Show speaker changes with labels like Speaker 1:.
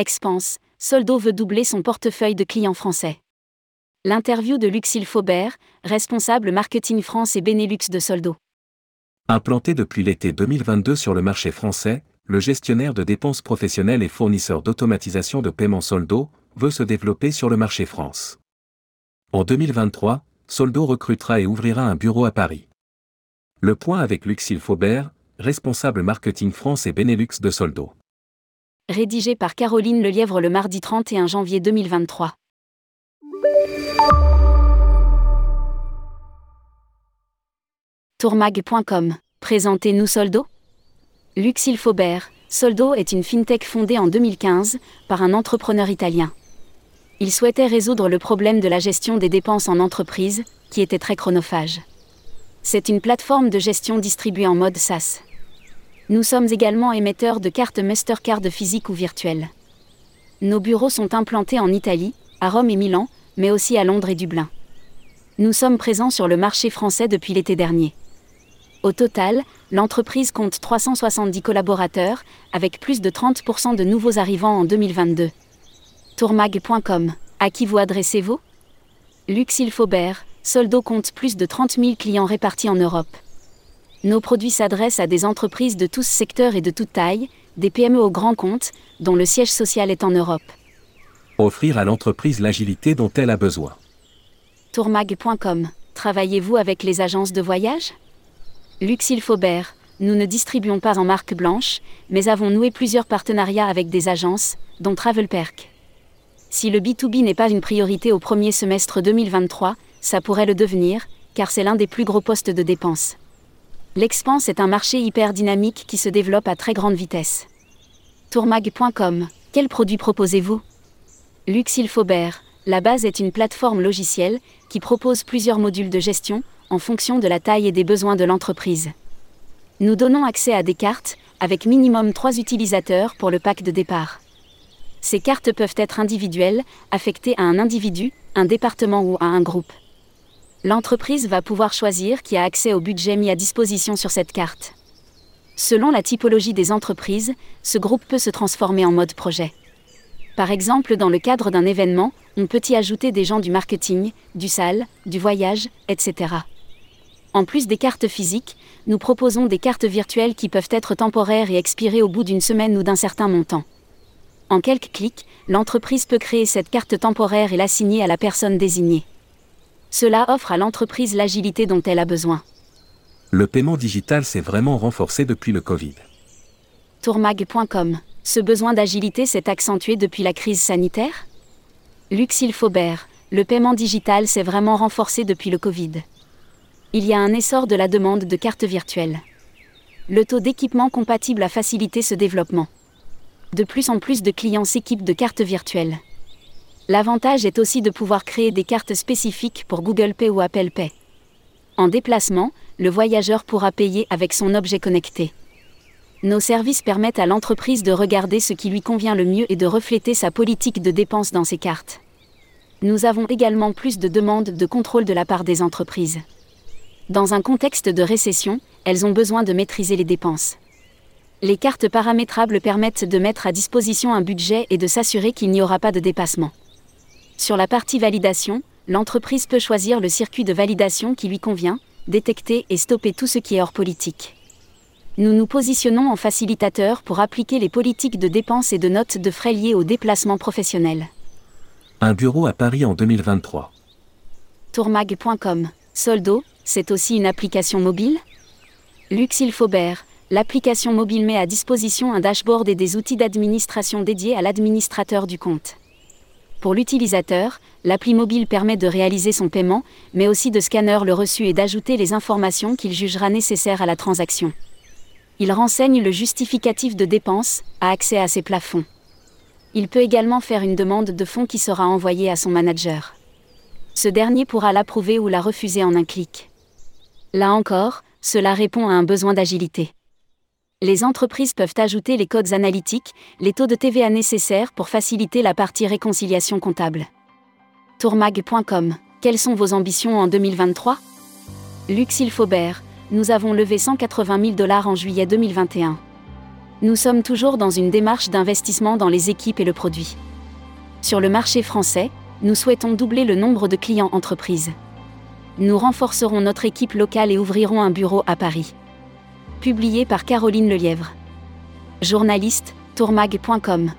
Speaker 1: Expense, Soldo veut doubler son portefeuille de clients français. L'interview de Luxil Faubert, responsable marketing France et Benelux de Soldo.
Speaker 2: Implanté depuis l'été 2022 sur le marché français, le gestionnaire de dépenses professionnelles et fournisseur d'automatisation de paiement Soldo veut se développer sur le marché France. En 2023, Soldo recrutera et ouvrira un bureau à Paris. Le point avec Luxil Faubert, responsable marketing France et Benelux de Soldo.
Speaker 1: Rédigé par Caroline Lelièvre le mardi 31 janvier 2023. Tourmag.com. Présentez-nous Soldo Luxil Faubert, Soldo est une fintech fondée en 2015 par un entrepreneur italien. Il souhaitait résoudre le problème de la gestion des dépenses en entreprise, qui était très chronophage. C'est une plateforme de gestion distribuée en mode SaaS. Nous sommes également émetteurs de cartes Mastercard physiques ou virtuelles. Nos bureaux sont implantés en Italie, à Rome et Milan, mais aussi à Londres et Dublin. Nous sommes présents sur le marché français depuis l'été dernier. Au total, l'entreprise compte 370 collaborateurs, avec plus de 30% de nouveaux arrivants en 2022. Tourmag.com. À qui vous adressez-vous? Luxil Faubert, Soldo compte plus de 30 000 clients répartis en Europe. Nos produits s'adressent à des entreprises de tous secteurs et de toute taille, des PME aux grands comptes, dont le siège social est en Europe.
Speaker 2: Offrir à l'entreprise l'agilité dont elle a besoin.
Speaker 1: Tourmag.com. Travaillez-vous avec les agences de voyage? Luxil Faubert, nous ne distribuons pas en marque blanche, mais avons noué plusieurs partenariats avec des agences, dont Travelperk. Si le B2B n'est pas une priorité au premier semestre 2023, ça pourrait le devenir, car c'est l'un des plus gros postes de dépenses. L'expense est un marché hyper dynamique qui se développe à très grande vitesse. Tourmag.com, quel produit proposez-vous? Luxil Faubert, la base est une plateforme logicielle qui propose plusieurs modules de gestion, en fonction de la taille et des besoins de l'entreprise. Nous donnons accès à des cartes, avec minimum 3 utilisateurs pour le pack de départ. Ces cartes peuvent être individuelles, affectées à un individu, un département ou à un groupe. L'entreprise va pouvoir choisir qui a accès au budget mis à disposition sur cette carte. Selon la typologie des entreprises, ce groupe peut se transformer en mode projet. Par exemple, dans le cadre d'un événement, on peut y ajouter des gens du marketing, du salle, du voyage, etc. En plus des cartes physiques, nous proposons des cartes virtuelles qui peuvent être temporaires et expirer au bout d'une semaine ou d'un certain montant. En quelques clics, l'entreprise peut créer cette carte temporaire et l'assigner à la personne désignée. Cela offre à l'entreprise l'agilité dont elle a besoin.
Speaker 2: Le paiement digital s'est vraiment renforcé depuis le Covid.
Speaker 1: Tourmag.com. Ce besoin d'agilité s'est accentué depuis la crise sanitaire? Luxil Faubert. Le paiement digital s'est vraiment renforcé depuis le Covid il y a un essor de la demande de cartes virtuelles. Le taux d'équipement compatible a facilité ce développement. De plus en plus de clients s'équipent de cartes virtuelles. L'avantage est aussi de pouvoir créer des cartes spécifiques pour Google Pay ou Apple Pay. En déplacement, le voyageur pourra payer avec son objet connecté. Nos services permettent à l'entreprise de regarder ce qui lui convient le mieux et de refléter sa politique de dépenses dans ses cartes. Nous avons également plus de demandes de contrôle de la part des entreprises. Dans un contexte de récession, elles ont besoin de maîtriser les dépenses. Les cartes paramétrables permettent de mettre à disposition un budget et de s'assurer qu'il n'y aura pas de dépassement. Sur la partie validation, l'entreprise peut choisir le circuit de validation qui lui convient, détecter et stopper tout ce qui est hors politique. Nous nous positionnons en facilitateur pour appliquer les politiques de dépenses et de notes de frais liés au déplacement professionnel.
Speaker 2: Un bureau à Paris en 2023.
Speaker 1: Tourmag.com. Soldo, c'est aussi une application mobile? Luxil Faubert, l'application mobile met à disposition un dashboard et des outils d'administration dédiés à l'administrateur du compte. Pour l'utilisateur, l'appli mobile permet de réaliser son paiement, mais aussi de scanner le reçu et d'ajouter les informations qu'il jugera nécessaires à la transaction. Il renseigne le justificatif de dépense, a accès à ses plafonds. Il peut également faire une demande de fonds qui sera envoyée à son manager. Ce dernier pourra l'approuver ou la refuser en un clic. Là encore, cela répond à un besoin d'agilité. Les entreprises peuvent ajouter les codes analytiques, les taux de TVA nécessaires pour faciliter la partie réconciliation comptable. Tourmag.com Quelles sont vos ambitions en 2023 Luxil Faubert, nous avons levé 180 000 dollars en juillet 2021. Nous sommes toujours dans une démarche d'investissement dans les équipes et le produit. Sur le marché français, nous souhaitons doubler le nombre de clients entreprises. Nous renforcerons notre équipe locale et ouvrirons un bureau à Paris. Publié par Caroline Lelièvre. Journaliste, tourmag.com.